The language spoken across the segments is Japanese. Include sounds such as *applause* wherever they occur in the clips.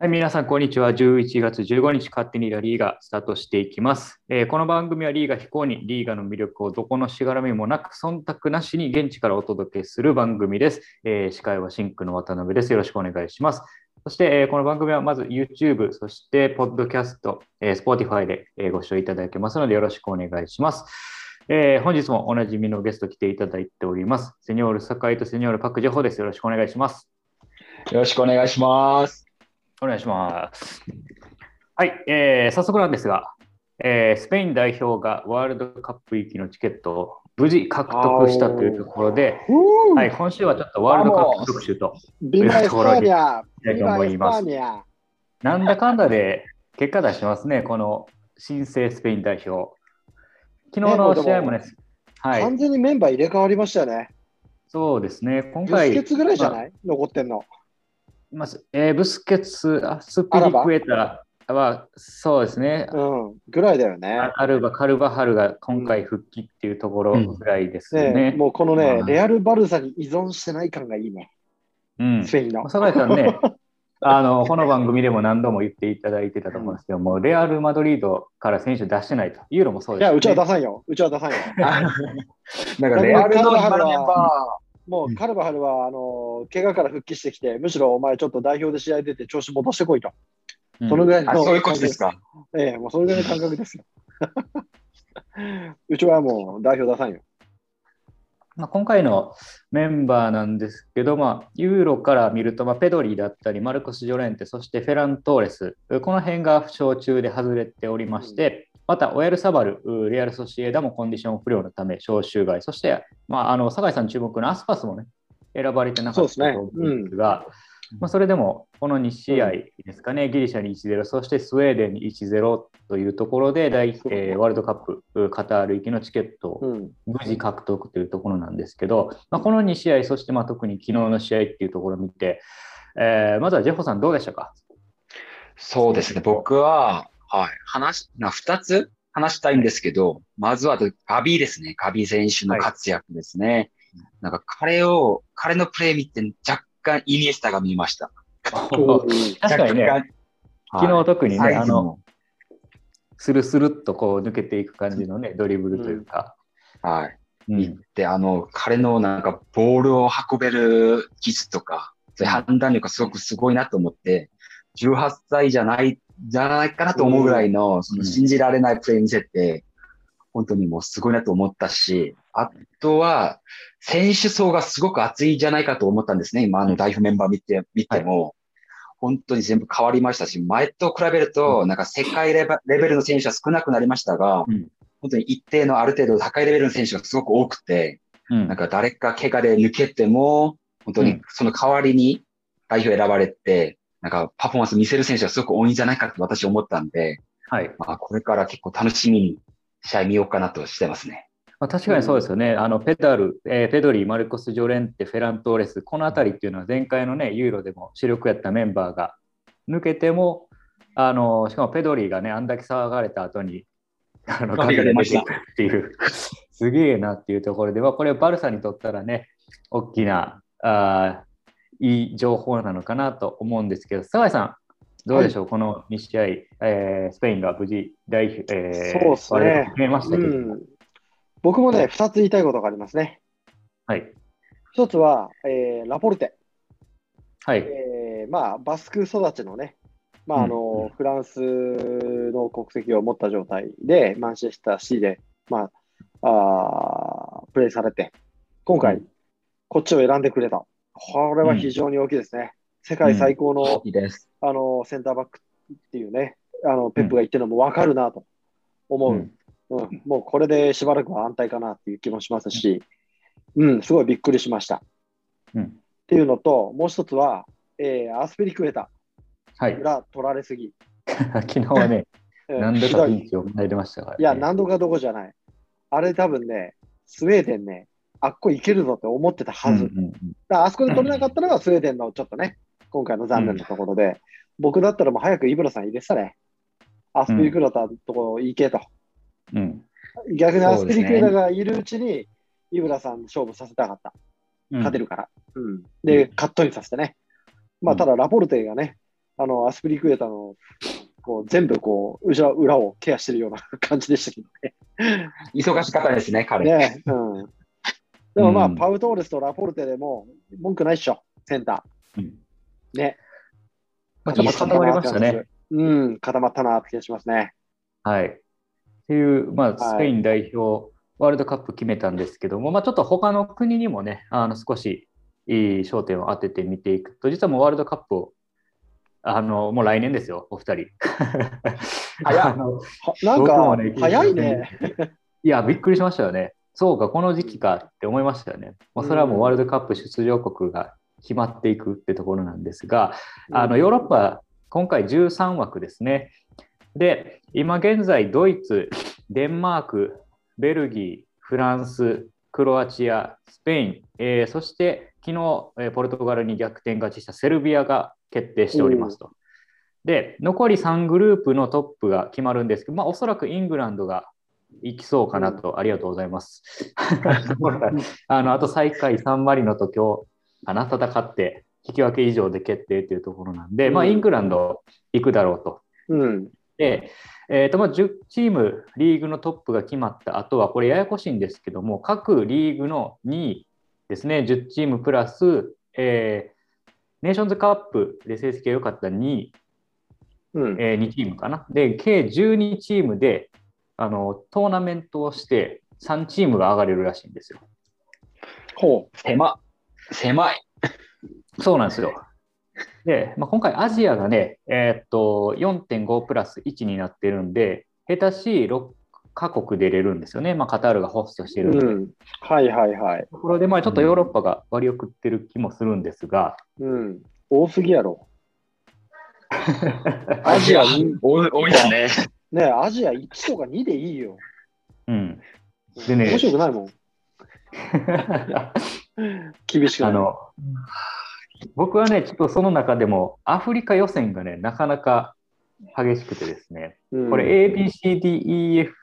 はい、皆さん、こんにちは。11月15日、勝手にラリーがスタートしていきます、えー、この番組はリーガ非公にリーガの魅力をどこのしがらみもなく、忖度なしに現地からお届けする番組です。えー、司会はシンクの渡辺です。よろしくお願いします。そして、えー、この番組はまず YouTube、そして Podcast、えー、Spotify で、えご視聴いただけますので、よろしくお願いします。えー、本日もおなじみのゲスト来ていただいております。セニョール酒井とセニョールパクジョホです。よろしくお願いします。よろしくお願いします。お願いします。はい、えー、早速なんですが、えー、スペイン代表がワールドカップ行きのチケットを無事獲得したというところで、はい、今週はちょっとワールドカップ特集というところにしたいと思います。なんだかんだで結果出してますね、この新生スペイン代表。昨日の試合もね、はい、完全にメンバー入れ替わりましたよね。そうですね、今回。ぐらいじゃない、まあ、残ってんの。まず、えー、ブスケツ、スピリクエタは、そうですね。うん、ぐらいだよね。アルバ、カルバハルが今回復帰っていうところぐらいですね。うんねもうこのね、レアル・バルサに依存してない感がいいね。うん。スペインの。酒井さんね、*laughs* あの、この番組でも何度も言っていただいてたと思うんですけども、うん、レアル・マドリードから選手出してないと。ユーロもそうです、ね、いや、うちは出さんよ。うちは出さんよ。*laughs* なんかレアルのメンバー、もうカルバハルは、あの怪我から復帰してきて、むしろお前ちょっと代表で試合出て調子戻してこいと。うん、そのぐらいの、そういうことですか。ええもうそれぐらいの感覚ですよ。*laughs* うちはもう代表出さんよ。まあ、今回のメンバーなんですけど、まあ、ユーロから見ると、まあ、ペドリだったり、マルコス・ジョレンテ、そしてフェラントーレス、この辺が負傷中で外れておりまして、また、オヤルサバル、レアル・ソシエダもコンディション不良のため、招集外、そして、まあ、あの酒井さん注目のアスパスもね、選ばれてなかったと思うんですが、まあ、それでも、この2試合ですかね、ギリシャに1-0、そしてスウェーデンに1-0というところで大、えー、ワールドカップ、カタール行きのチケットを無事獲得というところなんですけど、まあ、この2試合、そしてまあ特に昨日の試合っていうところを見て、えー、まずはジェホさん、どうでしたか？そうですね、僕は、はい。話、な、二つ？話したいんですけど、まずはガビーですね。ガビー選手の活躍ですね。はい、なんか彼を、彼のプレー見て若干イニエスタが見ました。*laughs* 確かにね、昨日特にね、あの、スルスルっとこう抜けていく感じのね、ドリブルというか。うん、はい。うん、で、あの、彼のなんかボールを運べる技術とか、判断力がすごくすごいなと思って、18歳じゃないじゃないかなと思うぐらいの、その信じられないプレイ見せて、本当にもうすごいなと思ったし、あとは、選手層がすごく厚いじゃないかと思ったんですね。今、あの代表メンバー見て、見ても、本当に全部変わりましたし、前と比べると、なんか世界レベルの選手は少なくなりましたが、本当に一定のある程度高いレベルの選手がすごく多くて、なんか誰か怪我で抜けても、本当にその代わりに代表選ばれて、なんかパフォーマンス見せる選手がすごく多いんじゃないかと私思ったんで、はい。まあ、これから結構楽しみに試合見ようかなとしてますね。まあ、確かにそうですよね。あのペダル、えー、ペドリ、マルコス・ジョレンテ、フェラントーレス、この辺りっていうのは前回のね、ユーロでも主力やったメンバーが抜けても、あのしかもペドリがね、あんだけ騒がれた後に、あの、*laughs* かけてましたっていう、*laughs* すげえなっていうところでは、これバルサにとったらね、大きなあいい情報なのかなと思うんですけど、澤井さん、どうでしょう、はい、この2試合、えー、スペインが無事代表、えー、そうですね。ましたけど、うん、僕もね、2つ言いたいことがありますね。はい。1つは、えー、ラポルテ。はい。えー、まあ、バスク育ちのね、まああの、うん、フランスの国籍を持った状態で、マンチェスター C で、まあ、あプレーされて、今回、こっちを選んでくれた。これは非常に大きいですね。世界最高の、あのセンターバックっていうね、あのペップが言ってるのも分かるなと思う、うん。もうこれでしばらくは安泰かなっていう気もしますし、うん、すごいびっくりしました。うん、っていうのと、もう一つは、えー、アスペリクエタはい、裏取られすぎ。*laughs* 昨日はね、*laughs* 何度かピンチを迎えましたから、ね、いや、何度かどこじゃない。あれ多分ね、スウェーデンね、あっこいけるぞって思ってたはず。うんうんうん、だあそこで取れなかったのがスウェーデンのちょっとね、今回の残念なところで、うん、僕だったらもう早くイブラさん入れてたね。アスピリクラタのところ行けと。うん、逆にアスピリクラタがいるうちに、イブラさん勝負させたかった。勝てるから。うん、で、カットインさせてね。まあ、ただラポルテがね、あの、アスプリクエーターの、こう、全部こう、裏裏をケアしてるような感じでしたけどね。忙しかったですね、彼。ねうん。でもまあ、うんパウトーレスとラポルテでも文句ないっしょ、センタうんー。ね。まあ、ちょっと固まりましたね。。うん、固まったなって気がしますね。はい。っていう、まあ、はいスペイン代表、ワールドカップ決めたんですけども、まあ、ちょっと他の国にもね、あの少しいい焦点を当てて見ていくと、実はもうワールドカップを、あのもう来年ですよ、お二人。早 *laughs* なんかね、早いね。いや、びっくりしましたよね。そうか、この時期かって思いましたよね。もうそれはもうワールドカップ出場国が決まっていくってところなんですが、あのヨーロッパ、今回13枠ですね。で、今現在、ドイツ、デンマーク、ベルギー、フランス、クロアチア、スペイン、えーそして昨日、えーポルトガルに逆転勝ちしたセルビアが決定しておりますと。で、残り3グループのトップが決まるんですけど、まあ、おそらくイングランドが行きそうかなと、ありがとうございます。*laughs* あのあと最下位サンマリノと今日かな戦って引き分け以上で決定というところなんで、まあ、うんイングランド行くだろうと。うん。で、えーとまあ、10チームリーグのトップが決まった後はこれややこしいんですけども各リーグの2位ですね10チームプラス、えーネーションズカップで成績が良かった2位、うん。えー2チームかなで計12チームであのトーナメントをして3チームが上がれるらしいんですよ。ほ狭、狭い。*laughs* そうなんですよ。で、まあ、今回アジアがね、えーっと、4.5プラス1になってるんで、下手しい6カ国出れるんですよね。まあ、カタールがホストしてう。るんで。うん。はいはいはい。ところで、まあ、ちょっとヨーロッパが割り送ってる気もするんですが、うん。多すぎやろ。*laughs* アジアに多い多いですね。ねえアジア1とか2でいいよ。うん。でね面白くないもん。*laughs* 厳しくない？あの、僕はね、ちょっとその中でも、アフリカ予選がね、なかなか激しくてですね、うんこれ A, B, C, D, E, F,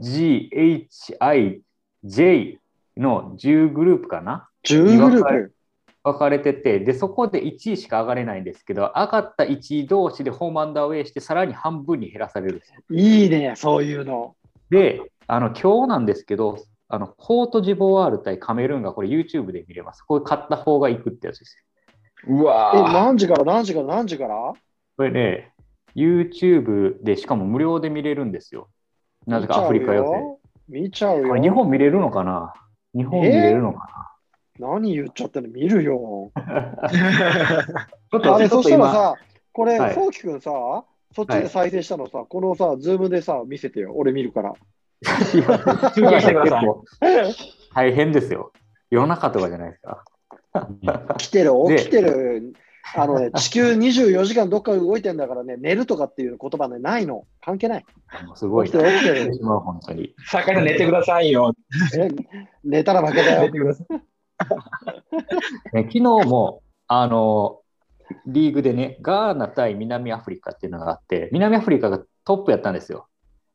G, H, I, J の10グループかな？10グループ？分かれてて、で、そこで1位しか上がれないんですけど、上がった1位同士でホームアンダーウェイして、さらに半分に減らされるんですよ。いいね、そういうの。で、あの今日なんですけど、あのコートジボワール対カメルーンがこれ YouTube で見れます。これ買った方が行くってやつですよ。うえ、わぁ。何時から何時から何時から？これね、YouTube でしかも無料で見れるんですよ。なぜかアフリカ予選。見ちゃうよ。これ日本見れるのかな？日本見れるのか何言っちゃってんの？見るよ。な、*laughs* ちょっとあれ、そしたらちょっと今、さ、これ、はいそうきくんさ、そっちで再生したのさ、このさ、ズームでさ、見せてよ。俺見るから。中継してください結構大変ですよ。夜中とかじゃないですか。来てる、で起きてる。あのね、地球24時間どっか動いてんだからね、寝るとかっていう言葉ね、ないの。関係ない。すごい起きてる、起きてる。なしまう本当に。坂井さん寝てくださいよ。え寝たら負けだよ寝て。ください。*laughs* ね昨日も、あの、リーグでね、ガーナ対南アフリカっていうのがあって、南アフリカがトップやったんですよ。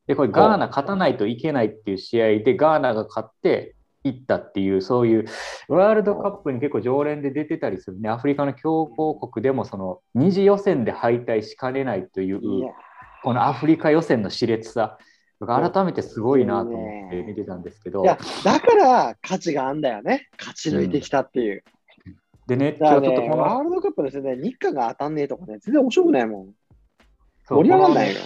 で、これガーナ勝たないといけないっていう試合で、ガーナが勝っていったっていう、そういうワールドカップに結構常連で出てたりするね、アフリカの強豪国でもその二次予選で敗退しかねないという、このアフリカ予選の熾烈さ、改めてすごいなと思って見てたんですけどい、や、だから価値があんだよね。勝ち抜いてきたっていう。でね、だからね、今日ちょっとこの、ワールドカップですね、日韓が当たんねえとかね、全然面白くないもん。盛り上がんないよ。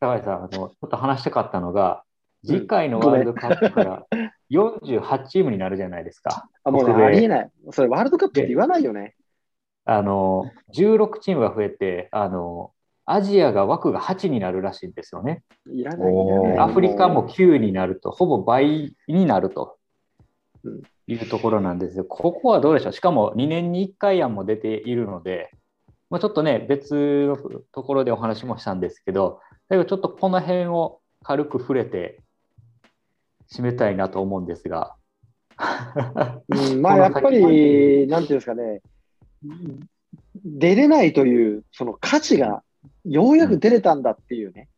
高橋さん、あのちょっと話したかったのが、うん次回のワールドカップから48チームになるじゃないですか。あもうね、ありえない。それワールドカップって言わないよね。あの16チームが増えてあの、アジアが枠が8になるらしいんですよね。いらない。アフリカも9になると、ほぼ倍になるとうんいうところなんですよ。ここはどうでしょうしかも2年に1回案も出ているので、まあ、ちょっとね、別のところでお話もしたんですけど、だけどちょっとこの辺を軽く触れて締めたいなと思うんですが。うん、まあやっぱり、なんていうんですかね、出れないというその価値がようやく出れたんだっていうね、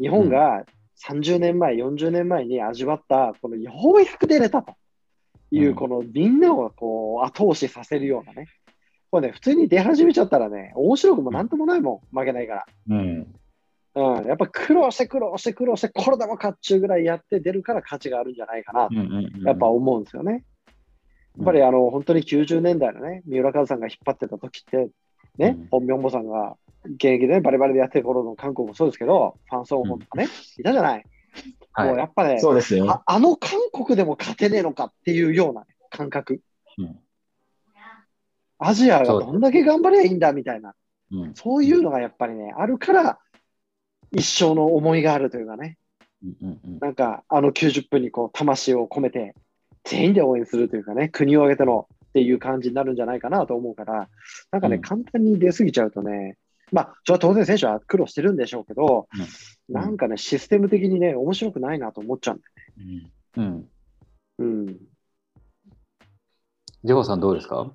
日本が30年前、40年前に味わった、このようやく出れたというう、ん。このみんなをこう後押しさせるようなね、これね、普通に出始めちゃったらね、面白くもなんともないもん、負けないから。うん。うん、やっぱ苦労して苦労して苦労して、これでも勝っちゅうぐらいやって出るから価値があるんじゃないかなうんうんうんやっぱ思うんですよね。やっぱりあの本当に90年代のね、三浦和さんが引っ張ってた時って、ねうん、本名母さんが現役でね、バリバリでやってる頃の韓国もそうですけど、ファン・ソンホンとかね、いたじゃない？もうはやっぱね、そうですよ。ああの韓国でも勝てねえのかっていうような感覚。い。うんアジアがどんだけ頑張りゃいいんだみたいな、うんそういうのがやっぱりね、あるから、一生の思いがあるというかね、うんうんうんなんかあの90分にこう魂を込めて、全員で応援するというかね、国を挙げてのっていう感じになるんじゃないかなと思うから、なんかね、うん簡単に出過ぎちゃうとね、まあ、それは当然選手は苦労してるんでしょうけど、うんなんかね、システム的にね、面白くないなと思っちゃうんだうん。よ。うん。ジェホさんどうですか？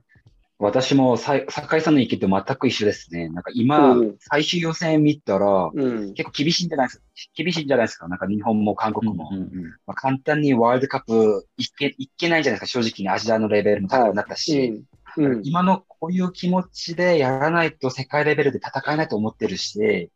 私もさい酒井さんの意見と全く一緒ですね。なんか今、うん最終予選見たら、うん。結構厳しいんじゃないですか？厳しいんじゃないですか？なんか日本も韓国も。うんうんまあ、簡単にワールドカップいけいけないんじゃないですか？正直にアジアのレベルも高くなったし。うん。うん。今のこういう気持ちでやらないと世界レベルで戦えないと思ってるし、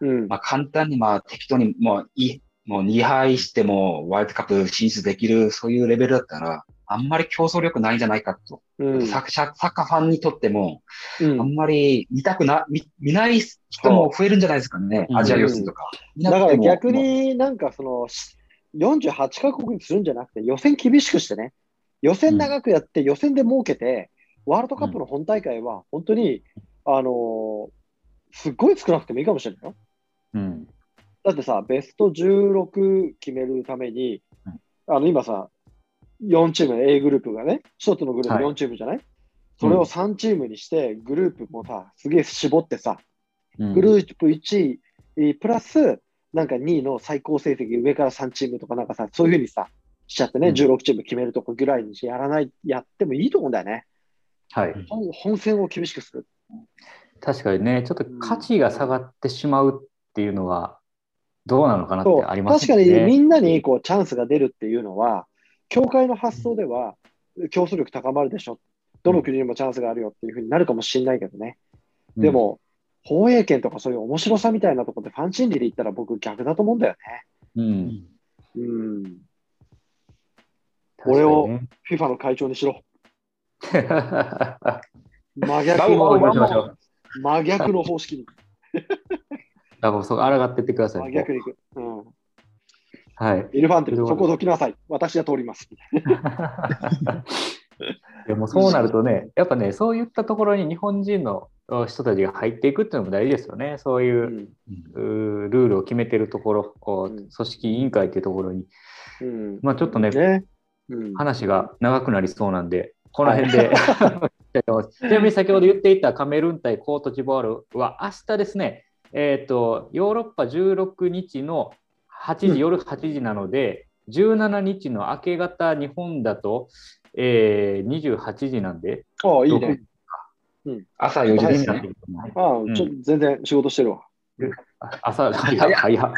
うん。まあ、簡単にまあ適当にもういもう2敗してもワールドカップ進出できるそういうレベルだったら、あんまり競争力ないんじゃないかと。うん。サッサッカーファンにとっても、うんあんまり見たくな、見見ない人も増えるんじゃないですかね。うんアジア予選とか。見だから逆、になんかそのし48カ国にするんじゃなくて予選厳しくしてね、予選長くやって予選で儲けて、ワールドカップの本大会は本当に、あのーすっごい少なくてもいいかもしれないよ。うん。だってさ、ベスト16決めるために、あの今さ、4チーム、A グループがね、1つのグループはい。4チームじゃない、それを3チームにして、グループもさ、すげえ絞ってさ、うん。グループ1位、プラス、なんか2位の最高成績、上から3チームとかなんかさ、そういうふうにさ、しちゃってね、うん。16チーム決めるとこぐらいにやらない、やってもいいと思うんだよね。はい。本本戦を厳しくする。確かにね、ちょっと価値が下がってしまうっていうのは、どうなのかなってあります確かにみね。んなにこうチャンスが出るっていうのは、協会の発想では競争力高まるでしょ。どの国にもチャンスがあるよっていうふうになるかもしれないけどね。でも、放映権とかそういう面白さみたいなところでファン心理で言ったら僕逆だと思うんだようん、ね。うん。確かに俺をね FIFA の会長にしろ。真バ逆のしましょう。真逆の方式に。あもうそう、抗ってってください。真逆にいく。うん。はい。イルファンテル、そそこどきなさい。私は通ります。*laughs* でもそうなるとね、やっぱね、そういったところに日本人の人たちが入っていくっていうのも大事ですよね。そういうう、ん。うールールを決めてるところ、こううん組織委員会っていうところに、うん。まあちょっとね、ね。うん。話が長くなりそうなんで、この辺で、*laughs* ちなみに先ほど言っていたカメルーン対コートジボワールは明日ですね、えっ、と、ヨーロッパ16日の8時、うん夜8時なので、17日の明け方、日本だと、えー、28時なんで、ああ、いいね。朝4時ですね。ああ、んちょ全然仕事してるわ。朝、早い、早い。はい、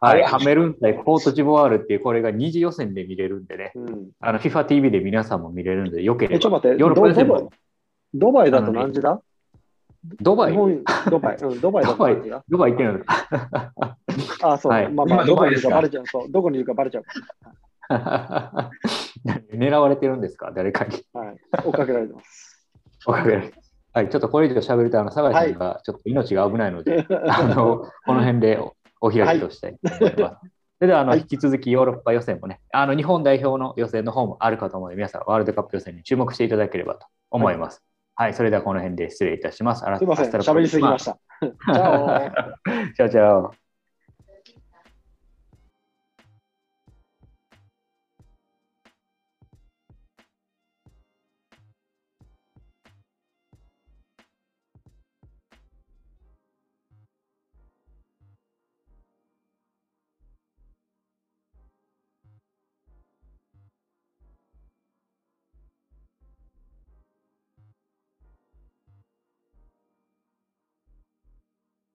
早いカメルーン対コートジボワールっていう、これが二次予選で見れるんでね、うん。あの FIFA TV で皆さんも見れるんで、よけれえ、ちょっば。と待って、ヨーロッパドバイも、ドバイだと何時だ？ドバイ、ドバイ。うん、ドバイだと何時だ？ドバイ行ってるのああ、そう。はいまあまあ、今どこですか？バレちゃう。そう。どこにいるかバレちゃう。*laughs* 狙われてるんですか？誰かに。はい。追っかけられてます。わかるはい、ちょっとこれ以上喋ると、あの、酒井さんがちょっと命が危ないので、*laughs* あの、この辺でおお開きとしたいと思います。それでは、あの、はい引き続きヨーロッパ予選もね、あの、日本代表の予選の方もあるかと思うので、皆さん、ワールドカップ予選に注目していただければと思います。はい、それではこの辺で失礼いたします。すいません。喋りすぎました。チャオチャオチャオ。*laughs*